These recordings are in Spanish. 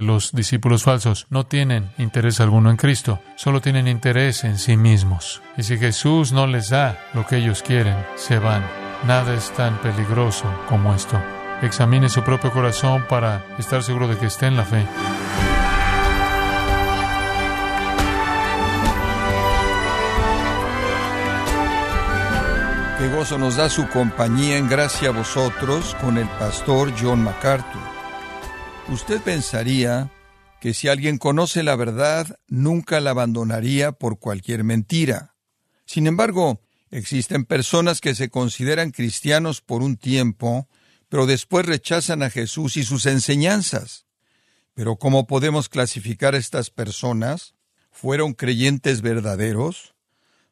Los discípulos falsos no tienen interés alguno en Cristo, solo tienen interés en sí mismos. Y si Jesús no les da lo que ellos quieren, se van. Nada es tan peligroso como esto. Examine su propio corazón para estar seguro de que esté en la fe. Qué gozo nos da su compañía en gracia a vosotros con el pastor John MacArthur. Usted pensaría que si alguien conoce la verdad, nunca la abandonaría por cualquier mentira. Sin embargo, existen personas que se consideran cristianos por un tiempo, pero después rechazan a Jesús y sus enseñanzas. Pero ¿cómo podemos clasificar a estas personas? ¿Fueron creyentes verdaderos?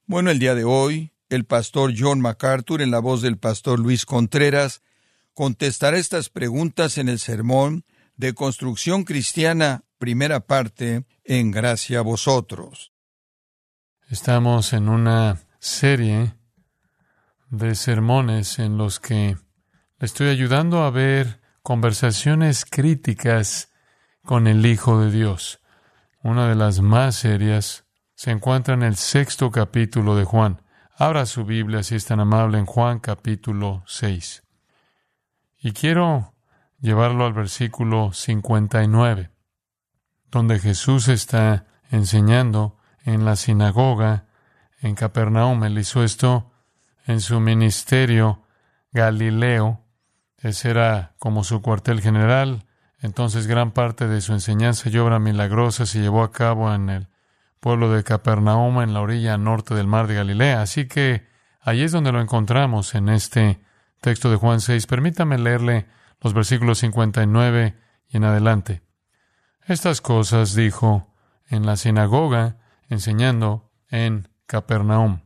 Bueno, el día de hoy, el pastor John MacArthur, en la voz del pastor Luis Contreras, contestará estas preguntas en el sermón de Construcción Cristiana, primera parte, en gracia a vosotros. Estamos en una serie de sermones en los que le estoy ayudando a ver conversaciones críticas con el Hijo de Dios. Una de las más serias se encuentra en el sexto capítulo de Juan. Abra su Biblia si es tan amable en Juan capítulo 6. Y quiero llevarlo al versículo 59, donde Jesús está enseñando en la sinagoga en Capernaum. Él hizo esto en su ministerio Galileo. Ese era como su cuartel general. Entonces gran parte de su enseñanza y obra milagrosa se llevó a cabo en el pueblo de Capernaum, en la orilla norte del mar de Galilea. Así que ahí es donde lo encontramos en este texto de Juan 6. Permítame leerle los versículos 59 y en adelante. Estas cosas dijo en la sinagoga, enseñando en Capernaum.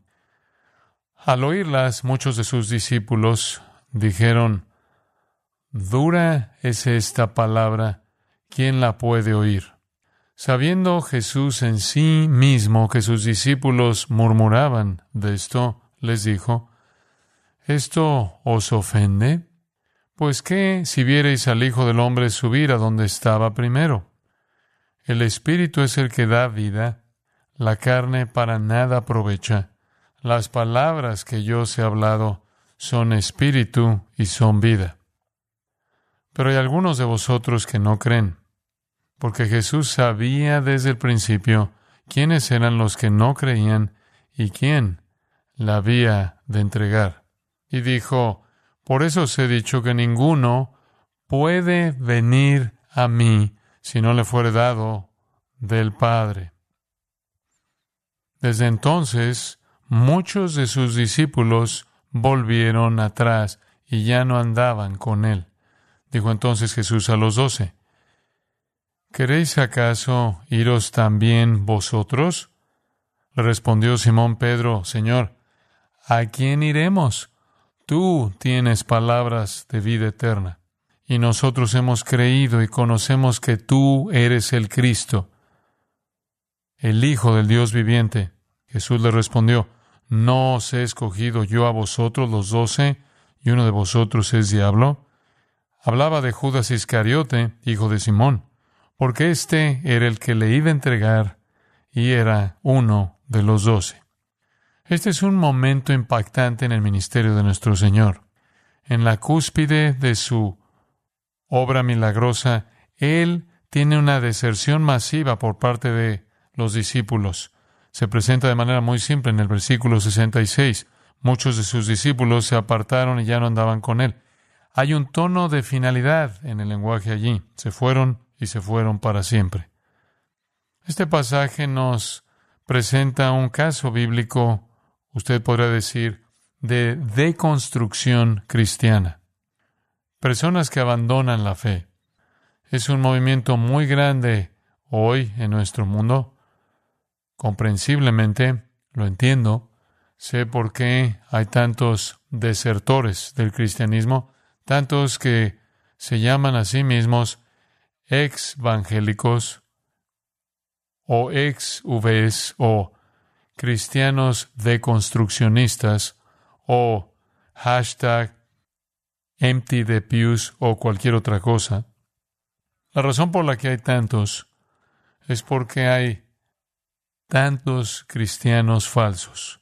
Al oírlas, muchos de sus discípulos dijeron, Dura es esta palabra, ¿quién la puede oír? Sabiendo Jesús en sí mismo que sus discípulos murmuraban de esto, les dijo, ¿Esto os ofende? Pues qué si viereis al Hijo del Hombre subir a donde estaba primero. El Espíritu es el que da vida, la carne para nada aprovecha. Las palabras que yo os he hablado son espíritu y son vida. Pero hay algunos de vosotros que no creen, porque Jesús sabía desde el principio quiénes eran los que no creían y quién la había de entregar. Y dijo, por eso os he dicho que ninguno puede venir a mí si no le fuere dado del Padre. Desde entonces, muchos de sus discípulos volvieron atrás y ya no andaban con él. Dijo entonces Jesús a los doce, ¿Queréis acaso iros también vosotros? Le respondió Simón Pedro, Señor, ¿a quién iremos? Tú tienes palabras de vida eterna, y nosotros hemos creído y conocemos que tú eres el Cristo, el Hijo del Dios viviente. Jesús le respondió, ¿no os he escogido yo a vosotros los doce, y uno de vosotros es diablo? Hablaba de Judas Iscariote, hijo de Simón, porque éste era el que le iba a entregar y era uno de los doce. Este es un momento impactante en el ministerio de nuestro Señor. En la cúspide de su obra milagrosa, Él tiene una deserción masiva por parte de los discípulos. Se presenta de manera muy simple en el versículo 66. Muchos de sus discípulos se apartaron y ya no andaban con Él. Hay un tono de finalidad en el lenguaje allí. Se fueron y se fueron para siempre. Este pasaje nos presenta un caso bíblico usted podrá decir, de deconstrucción cristiana. Personas que abandonan la fe. Es un movimiento muy grande hoy en nuestro mundo. Comprensiblemente, lo entiendo, sé por qué hay tantos desertores del cristianismo, tantos que se llaman a sí mismos ex evangélicos o ex VS o cristianos deconstruccionistas o hashtag empty the pews o cualquier otra cosa. La razón por la que hay tantos es porque hay tantos cristianos falsos.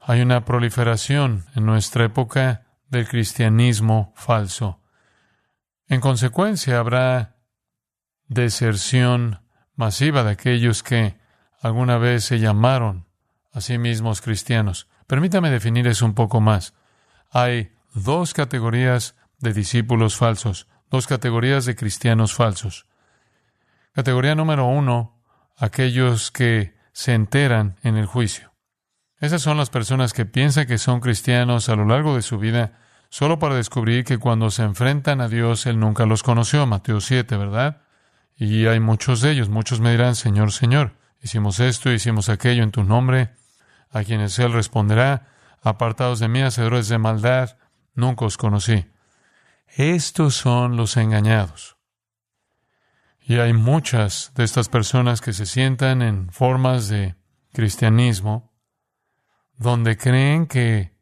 Hay una proliferación en nuestra época del cristianismo falso. En consecuencia, habrá deserción masiva de aquellos que alguna vez se llamaron a sí mismos cristianos. Permítame definir eso un poco más. Hay dos categorías de discípulos falsos, dos categorías de cristianos falsos. Categoría número uno, aquellos que se enteran en el juicio. Esas son las personas que piensan que son cristianos a lo largo de su vida solo para descubrir que cuando se enfrentan a Dios Él nunca los conoció. Mateo 7, ¿verdad? Y hay muchos de ellos. Muchos me dirán, Señor, Señor, hicimos esto, hicimos aquello en tu nombre. A quienes Él responderá, apartados de mí, hacedores de maldad, nunca os conocí. Estos son los engañados. Y hay muchas de estas personas que se sientan en formas de cristianismo donde creen que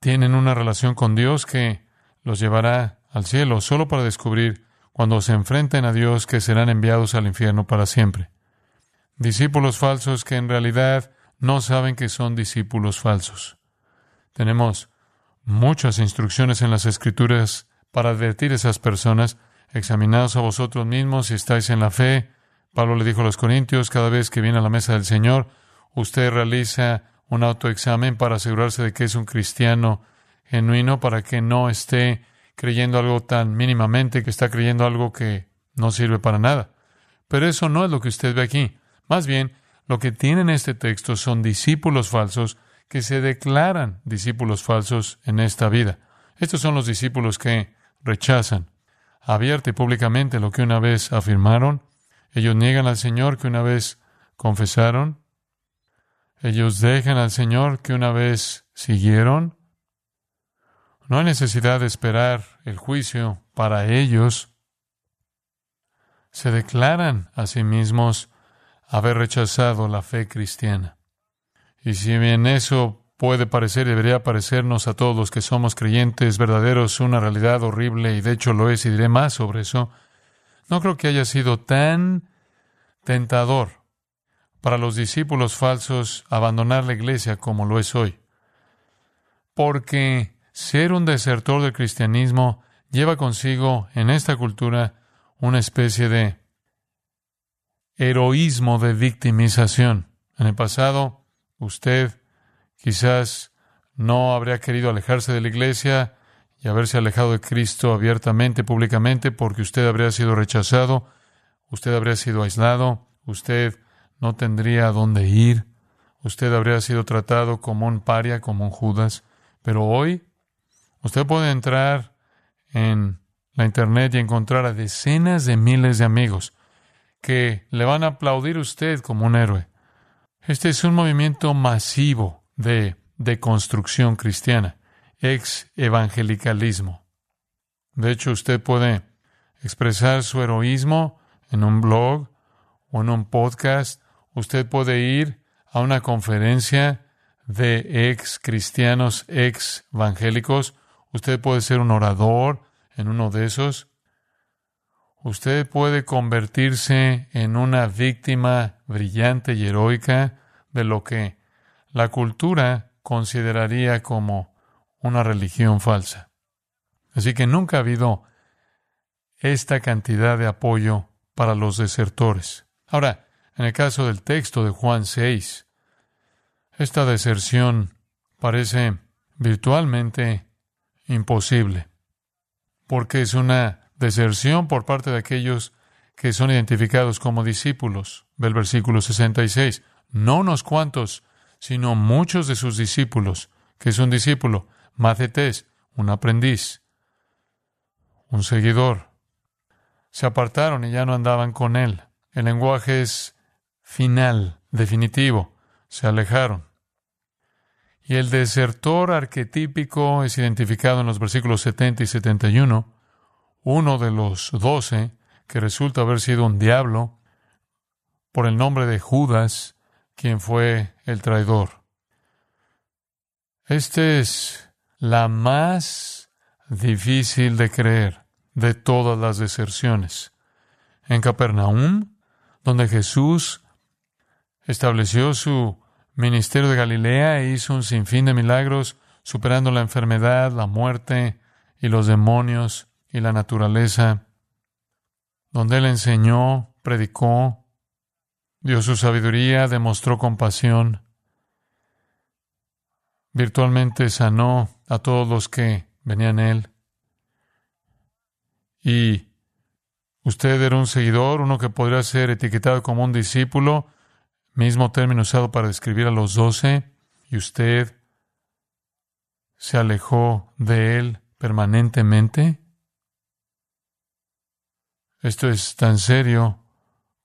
tienen una relación con Dios que los llevará al cielo solo para descubrir cuando se enfrenten a Dios que serán enviados al infierno para siempre. Discípulos falsos que en realidad no saben que son discípulos falsos. Tenemos muchas instrucciones en las Escrituras para advertir a esas personas examinados a vosotros mismos si estáis en la fe. Pablo le dijo a los Corintios, cada vez que viene a la mesa del Señor, usted realiza un autoexamen para asegurarse de que es un cristiano genuino, para que no esté creyendo algo tan mínimamente que está creyendo algo que no sirve para nada. Pero eso no es lo que usted ve aquí. Más bien, lo que tiene en este texto son discípulos falsos que se declaran discípulos falsos en esta vida. Estos son los discípulos que rechazan abierta y públicamente lo que una vez afirmaron. Ellos niegan al Señor que una vez confesaron. Ellos dejan al Señor que una vez siguieron. No hay necesidad de esperar el juicio para ellos. Se declaran a sí mismos haber rechazado la fe cristiana. Y si bien eso puede parecer y debería parecernos a todos los que somos creyentes verdaderos una realidad horrible y de hecho lo es y diré más sobre eso, no creo que haya sido tan tentador para los discípulos falsos abandonar la iglesia como lo es hoy. Porque ser un desertor del cristianismo lleva consigo en esta cultura una especie de heroísmo de victimización. En el pasado, usted Quizás no habría querido alejarse de la iglesia y haberse alejado de Cristo abiertamente, públicamente, porque usted habría sido rechazado, usted habría sido aislado, usted no tendría a dónde ir, usted habría sido tratado como un paria, como un Judas. Pero hoy usted puede entrar en la Internet y encontrar a decenas de miles de amigos que le van a aplaudir a usted como un héroe. Este es un movimiento masivo de deconstrucción cristiana, ex evangelicalismo. De hecho, usted puede expresar su heroísmo en un blog o en un podcast. Usted puede ir a una conferencia de ex cristianos, ex evangélicos. Usted puede ser un orador en uno de esos. Usted puede convertirse en una víctima brillante y heroica de lo que la cultura consideraría como una religión falsa. Así que nunca ha habido esta cantidad de apoyo para los desertores. Ahora, en el caso del texto de Juan 6, esta deserción parece virtualmente imposible, porque es una deserción por parte de aquellos que son identificados como discípulos. Ve el versículo 66. No unos cuantos sino muchos de sus discípulos. que es un discípulo? Macetés, un aprendiz, un seguidor. Se apartaron y ya no andaban con él. El lenguaje es final, definitivo. Se alejaron. Y el desertor arquetípico es identificado en los versículos 70 y 71. Uno de los doce, que resulta haber sido un diablo, por el nombre de Judas, quien fue el traidor. Esta es la más difícil de creer de todas las deserciones. En Capernaum, donde Jesús estableció su ministerio de Galilea e hizo un sinfín de milagros, superando la enfermedad, la muerte y los demonios y la naturaleza, donde él enseñó, predicó, dio su sabiduría, demostró compasión, virtualmente sanó a todos los que venían a él. Y usted era un seguidor, uno que podría ser etiquetado como un discípulo, mismo término usado para describir a los doce, y usted se alejó de él permanentemente. Esto es tan serio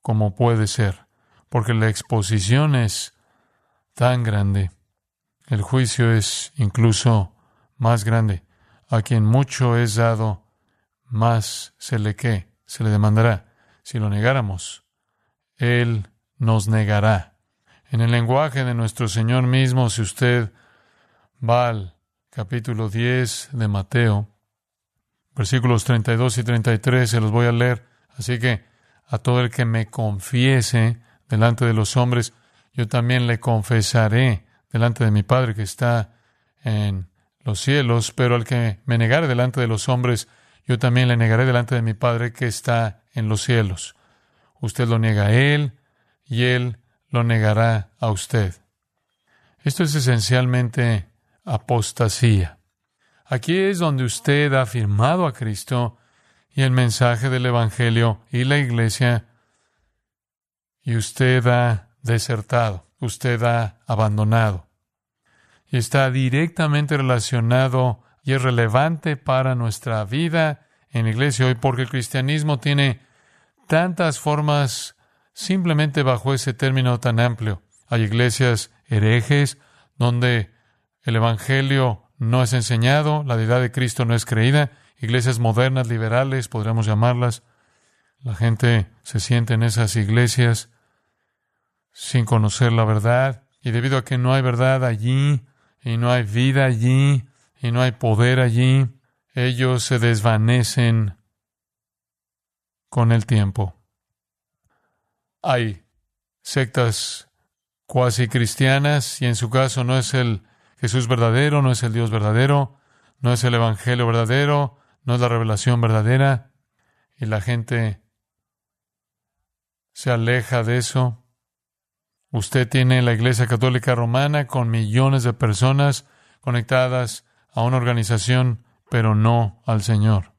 como puede ser, porque la exposición es tan grande. El juicio es incluso más grande. A quien mucho es dado, más se le que, se le demandará. Si lo negáramos, Él nos negará. En el lenguaje de nuestro Señor mismo, si usted va al capítulo 10 de Mateo, versículos 32 y 33, se los voy a leer. Así que a todo el que me confiese delante de los hombres, yo también le confesaré delante de mi Padre que está en los cielos, pero al que me negare delante de los hombres, yo también le negaré delante de mi Padre que está en los cielos. Usted lo niega a Él y Él lo negará a usted. Esto es esencialmente apostasía. Aquí es donde usted ha afirmado a Cristo y el mensaje del Evangelio y la Iglesia y usted ha desertado, usted ha abandonado. Y está directamente relacionado y es relevante para nuestra vida en la iglesia hoy porque el cristianismo tiene tantas formas simplemente bajo ese término tan amplio. Hay iglesias herejes donde el Evangelio no es enseñado, la deidad de Cristo no es creída, iglesias modernas, liberales, podríamos llamarlas. La gente se siente en esas iglesias sin conocer la verdad y debido a que no hay verdad allí y no hay vida allí y no hay poder allí, ellos se desvanecen con el tiempo. Hay sectas cuasi cristianas y en su caso no es el Jesús verdadero, no es el Dios verdadero, no es el Evangelio verdadero, no es la revelación verdadera y la gente se aleja de eso. Usted tiene la Iglesia Católica Romana con millones de personas conectadas a una organización, pero no al Señor.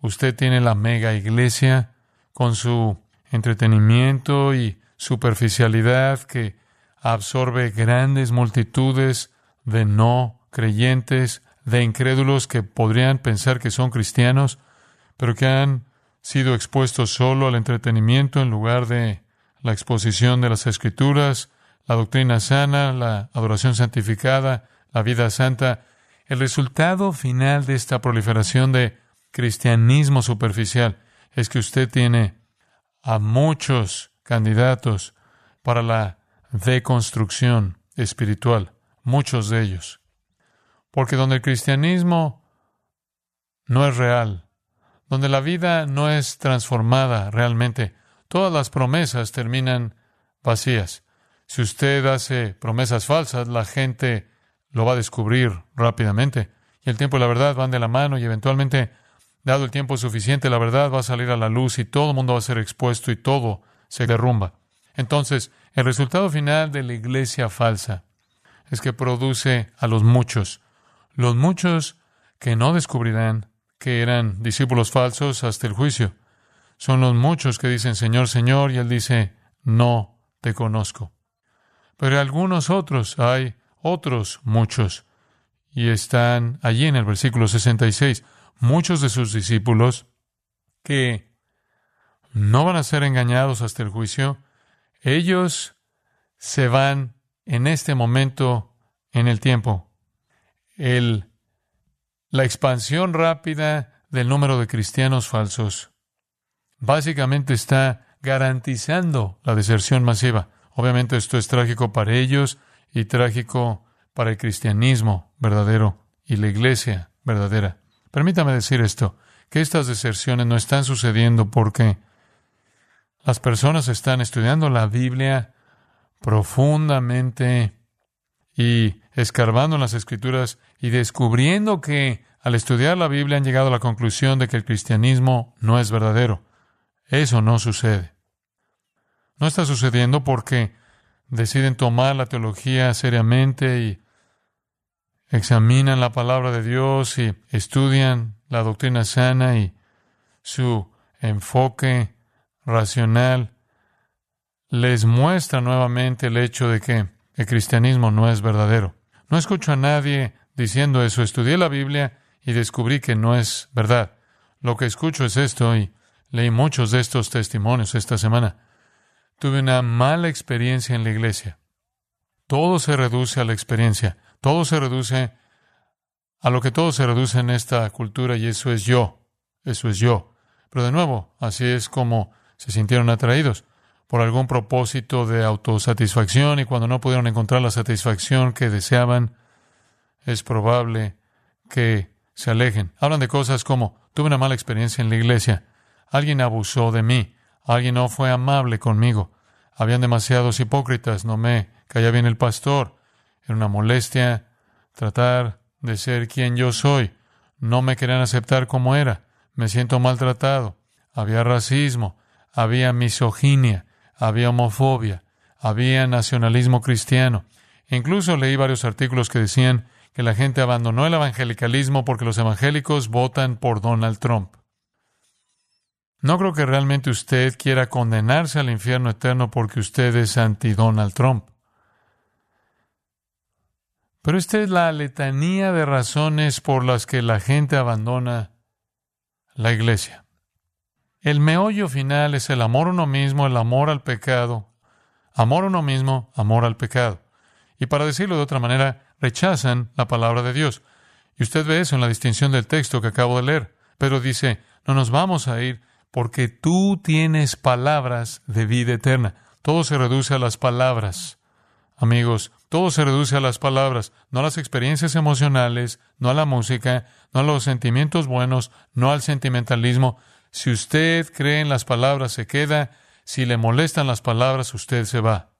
Usted tiene la mega iglesia con su entretenimiento y superficialidad que absorbe grandes multitudes de no creyentes, de incrédulos que podrían pensar que son cristianos, pero que han sido expuestos solo al entretenimiento en lugar de la exposición de las escrituras, la doctrina sana, la adoración santificada, la vida santa, el resultado final de esta proliferación de cristianismo superficial es que usted tiene a muchos candidatos para la deconstrucción espiritual, muchos de ellos. Porque donde el cristianismo no es real, donde la vida no es transformada realmente, todas las promesas terminan vacías. Si usted hace promesas falsas, la gente lo va a descubrir rápidamente. Y el tiempo y la verdad van de la mano y eventualmente, dado el tiempo suficiente, la verdad va a salir a la luz y todo el mundo va a ser expuesto y todo se derrumba. Entonces, el resultado final de la iglesia falsa es que produce a los muchos, los muchos que no descubrirán que eran discípulos falsos hasta el juicio. Son los muchos que dicen Señor, Señor, y Él dice, no te conozco. Pero algunos otros hay otros muchos. Y están allí en el versículo 66, muchos de sus discípulos que no van a ser engañados hasta el juicio, ellos se van en este momento en el tiempo. El, la expansión rápida del número de cristianos falsos básicamente está garantizando la deserción masiva. Obviamente esto es trágico para ellos, y trágico para el cristianismo verdadero y la iglesia verdadera. Permítame decir esto. que estas deserciones no están sucediendo porque las personas están estudiando la Biblia profundamente y escarbando en las escrituras y descubriendo que al estudiar la Biblia han llegado a la conclusión de que el cristianismo no es verdadero. Eso no sucede. No está sucediendo porque deciden tomar la teología seriamente y examinan la palabra de Dios y estudian la doctrina sana y su enfoque racional les muestra nuevamente el hecho de que el cristianismo no es verdadero. No escucho a nadie diciendo eso. Estudié la Biblia y descubrí que no es verdad. Lo que escucho es esto y leí muchos de estos testimonios esta semana. Tuve una mala experiencia en la iglesia. Todo se reduce a la experiencia. Todo se reduce a lo que todo se reduce en esta cultura y eso es yo. Eso es yo. Pero de nuevo, así es como se sintieron atraídos por algún propósito de autosatisfacción y cuando no pudieron encontrar la satisfacción que deseaban, es probable que se alejen. Hablan de cosas como, tuve una mala experiencia en la iglesia, alguien abusó de mí, alguien no fue amable conmigo, habían demasiados hipócritas, no me caía bien el pastor, era una molestia tratar de ser quien yo soy, no me querían aceptar como era, me siento maltratado, había racismo, había misoginia, había homofobia, había nacionalismo cristiano. incluso leí varios artículos que decían que la gente abandonó el evangelicalismo porque los evangélicos votan por Donald Trump. No creo que realmente usted quiera condenarse al infierno eterno porque usted es anti-Donald Trump. Pero esta es la letanía de razones por las que la gente abandona la iglesia. El meollo final es el amor a uno mismo, el amor al pecado. Amor a uno mismo, amor al pecado. Y para decirlo de otra manera, rechazan la palabra de Dios. Y usted ve eso en la distinción del texto que acabo de leer. Pero dice, no nos vamos a ir porque tú tienes palabras de vida eterna. Todo se reduce a las palabras. Amigos, todo se reduce a las palabras, no a las experiencias emocionales, no a la música, no a los sentimientos buenos, no al sentimentalismo, si usted cree en las palabras, se queda. Si le molestan las palabras, usted se va.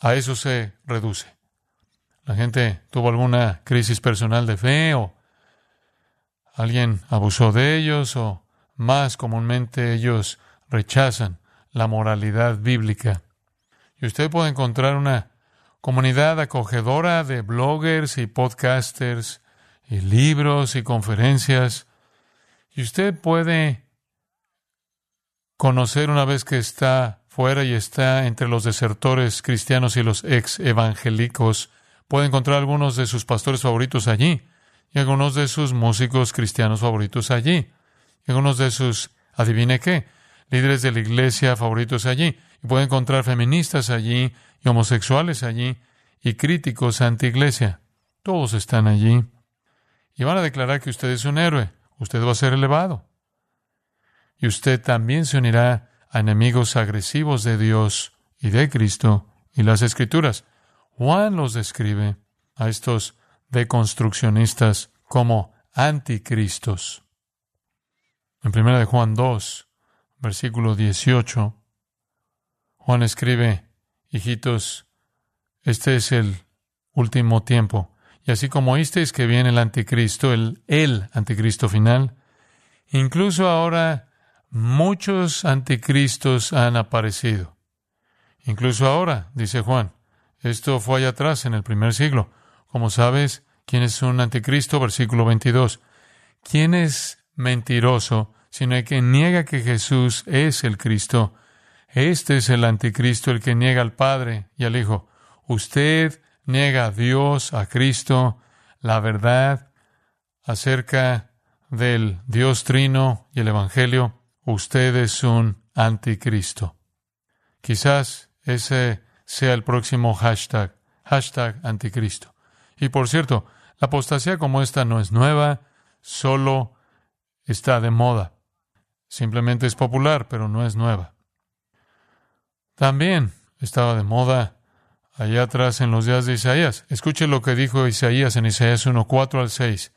A eso se reduce. La gente tuvo alguna crisis personal de fe o alguien abusó de ellos o más comúnmente ellos rechazan la moralidad bíblica. Y usted puede encontrar una comunidad acogedora de bloggers y podcasters y libros y conferencias y usted puede conocer una vez que está fuera y está entre los desertores cristianos y los ex evangélicos, puede encontrar algunos de sus pastores favoritos allí, y algunos de sus músicos cristianos favoritos allí, y algunos de sus, adivine qué, líderes de la iglesia favoritos allí, y puede encontrar feministas allí, y homosexuales allí, y críticos anti-iglesia. Todos están allí. Y van a declarar que usted es un héroe, usted va a ser elevado. Y usted también se unirá a enemigos agresivos de Dios y de Cristo y las Escrituras. Juan los describe a estos deconstruccionistas como anticristos. En 1 de Juan 2, versículo 18, Juan escribe, hijitos, este es el último tiempo. Y así como oísteis que viene el anticristo, el, anticristo final, incluso ahora muchos anticristos han aparecido. Incluso ahora, dice Juan, esto fue allá atrás en el primer siglo. Como sabes, ¿quién es un anticristo? Versículo 22. ¿Quién es mentiroso sino el que niega que Jesús es el Cristo? Este es el anticristo, el que niega al Padre y al Hijo. Usted niega a Dios, a Cristo, la verdad acerca del Dios Trino y el Evangelio, usted es un anticristo. Quizás ese sea el próximo hashtag, hashtag anticristo. Y por cierto, la apostasía como esta no es nueva, solo está de moda. Simplemente es popular, pero no es nueva. También estaba de moda allá atrás en los días de Isaías. Escuche lo que dijo Isaías en Isaías 1, 4 al 6.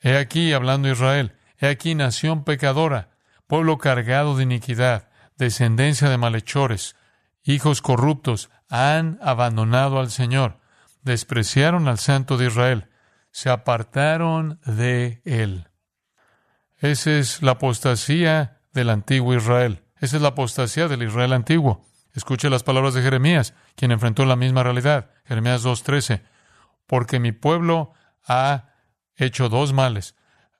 He aquí, hablando Israel, He aquí nación pecadora, pueblo cargado de iniquidad, descendencia de malhechores, hijos corruptos, han abandonado al Señor, despreciaron al Santo de Israel, se apartaron de él. Esa es la apostasía del antiguo Israel. Esa es la apostasía del Israel antiguo. Escuche las palabras de Jeremías, quien enfrentó la misma realidad. Jeremías 2.13. Porque mi pueblo ha hecho dos males.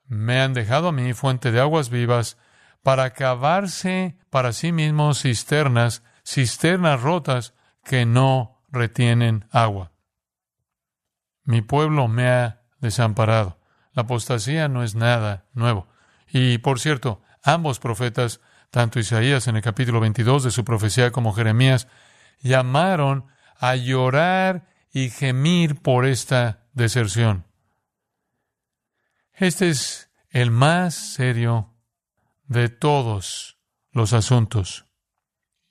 Me han dejado a mí fuente de aguas vivas para cavarse para sí mismos cisternas, cisternas rotas que no retienen agua. Mi pueblo me ha desamparado. La apostasía no es nada nuevo. Y, por cierto, ambos profetas, tanto Isaías en el capítulo 22 de su profecía como Jeremías, llamaron a llorar y gemir por esta deserción. Este es el más serio de todos los asuntos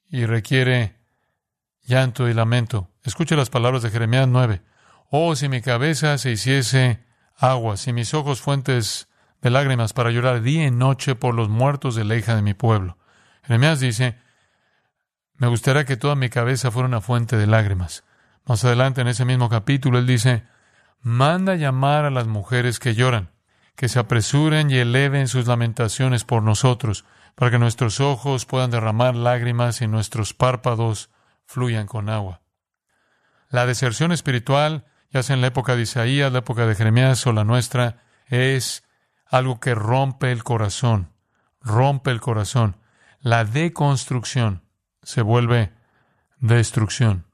y requiere llanto y lamento. Escuche las palabras de Jeremías 9. Oh, si mi cabeza se hiciese agua, si mis ojos fuentes de lágrimas para llorar día y noche por los muertos de la hija de mi pueblo. Jeremías dice, me gustaría que toda mi cabeza fuera una fuente de lágrimas. Más adelante en ese mismo capítulo él dice, manda llamar a las mujeres que lloran, que se apresuren y eleven sus lamentaciones por nosotros, para que nuestros ojos puedan derramar lágrimas y nuestros párpados fluyan con agua. La deserción espiritual, ya sea en la época de Isaías, la época de Jeremías o la nuestra, es algo que rompe el corazón, rompe el corazón. La deconstrucción se vuelve destrucción.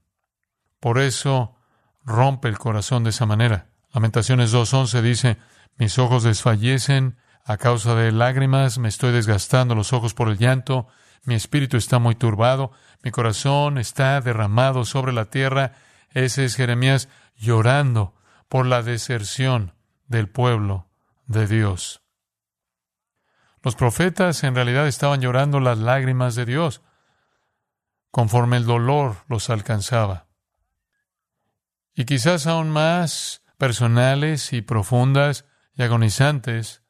Por eso rompe el corazón de esa manera. Lamentaciones 2.11 dice, mis ojos desfallecen a causa de lágrimas, me estoy desgastando los ojos por el llanto, mi espíritu está muy turbado, mi corazón está derramado sobre la tierra. Ese es Jeremías llorando por la deserción del pueblo de Dios. Los profetas en realidad estaban llorando las lágrimas de Dios conforme el dolor los alcanzaba. Y quizás aún más personales y profundas y agonizantes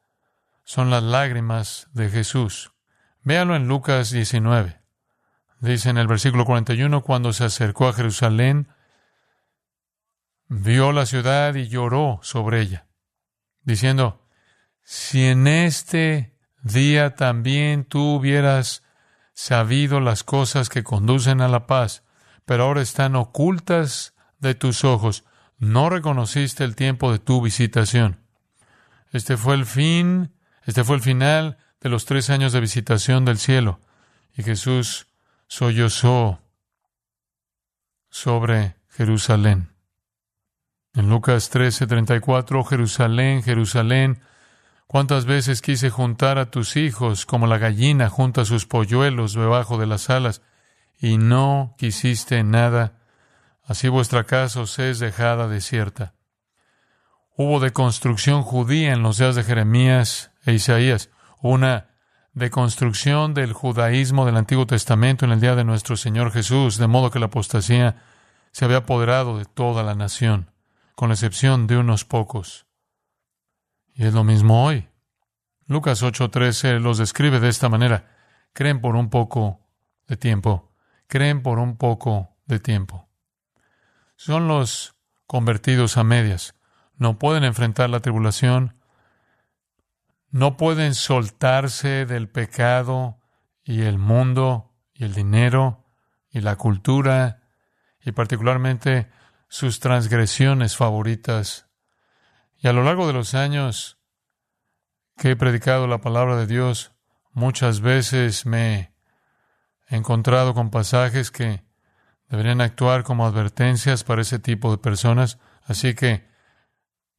son las lágrimas de Jesús. Véalo en Lucas 19. Dice en el versículo 41, cuando se acercó a Jerusalén, vio la ciudad y lloró sobre ella, diciendo, si en este día también tú hubieras sabido las cosas que conducen a la paz, pero ahora están ocultas de tus ojos, no reconociste el tiempo de tu visitación. Este fue el fin, este fue el final de los tres años de visitación del cielo. Y Jesús sollozó sobre Jerusalén. En Lucas 13:34, Jerusalén, Jerusalén, ¿Cuántas veces quise juntar a tus hijos como la gallina junta sus polluelos debajo de las alas, y no quisiste nada? Así vuestra casa os es dejada desierta. Hubo deconstrucción judía en los días de Jeremías e Isaías, una deconstrucción del judaísmo del Antiguo Testamento en el día de nuestro Señor Jesús, de modo que la apostasía se había apoderado de toda la nación, con la excepción de unos pocos. Y es lo mismo hoy. Lucas 8:13 los describe de esta manera. Creen por un poco de tiempo. Creen por un poco de tiempo. Son los convertidos a medias. No pueden enfrentar la tribulación. No pueden soltarse del pecado y el mundo y el dinero y la cultura y particularmente sus transgresiones favoritas y a lo largo de los años que he predicado la palabra de Dios, muchas veces me he encontrado con pasajes que deberían actuar como advertencias para ese tipo de personas. Así que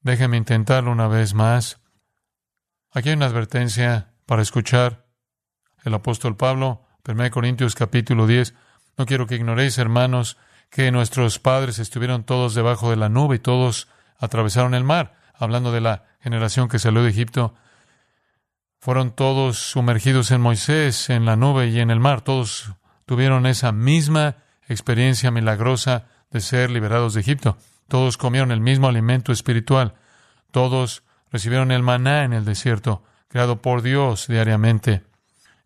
déjeme intentarlo una vez más. Aquí hay una advertencia para escuchar el apóstol Pablo, 1 Corintios capítulo 10. No quiero que ignoréis, hermanos, que nuestros padres estuvieron todos debajo de la nube y todos atravesaron el mar hablando de la generación que salió de Egipto, fueron todos sumergidos en Moisés, en la nube y en el mar. Todos tuvieron esa misma experiencia milagrosa de ser liberados de Egipto. Todos comieron el mismo alimento espiritual. Todos recibieron el maná en el desierto. creado por Dios diariamente.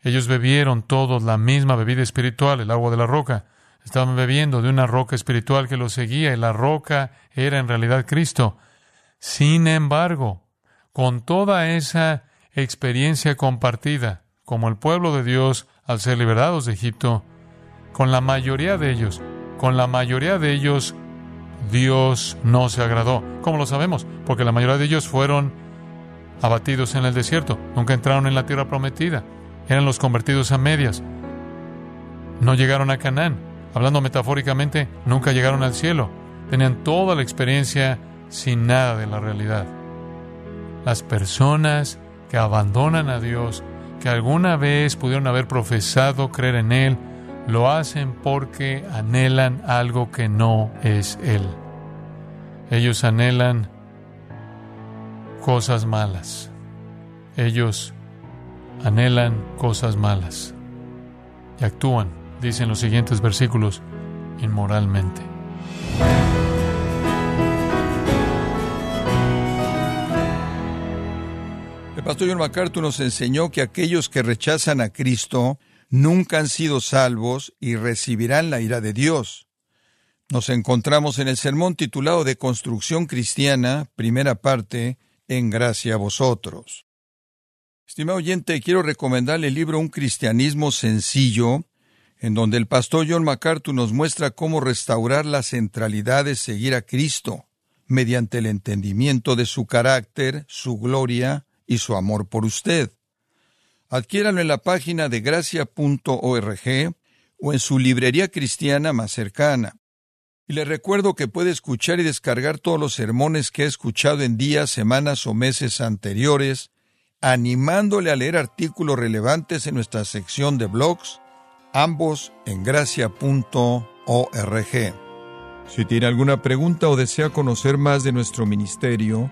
Ellos bebieron todos la misma bebida espiritual, el agua de la roca. Estaban bebiendo de una roca espiritual que los seguía y la roca era en realidad Cristo. Sin embargo, con toda esa experiencia compartida, como el pueblo de Dios al ser liberados de Egipto, con la mayoría de ellos, con la mayoría de ellos, Dios no se agradó. ¿Cómo lo sabemos? Porque la mayoría de ellos fueron abatidos en el desierto, nunca entraron en la tierra prometida, eran los convertidos a medias, no llegaron a Canaán, hablando metafóricamente, nunca llegaron al cielo, tenían toda la experiencia sin nada de la realidad. Las personas que abandonan a Dios, que alguna vez pudieron haber profesado creer en Él, lo hacen porque anhelan algo que no es Él. Ellos anhelan cosas malas. Ellos anhelan cosas malas y actúan, dicen los siguientes versículos, inmoralmente. El pastor John MacArthur nos enseñó que aquellos que rechazan a Cristo nunca han sido salvos y recibirán la ira de Dios. Nos encontramos en el sermón titulado de Construcción Cristiana, primera parte, en gracia a vosotros. Estimado oyente, quiero recomendarle el libro Un cristianismo sencillo, en donde el pastor John MacArthur nos muestra cómo restaurar la centralidad de seguir a Cristo, mediante el entendimiento de su carácter, su gloria, y su amor por usted. Adquiéralo en la página de gracia.org o en su librería cristiana más cercana. Y le recuerdo que puede escuchar y descargar todos los sermones que he escuchado en días, semanas o meses anteriores, animándole a leer artículos relevantes en nuestra sección de blogs, ambos en gracia.org. Si tiene alguna pregunta o desea conocer más de nuestro ministerio,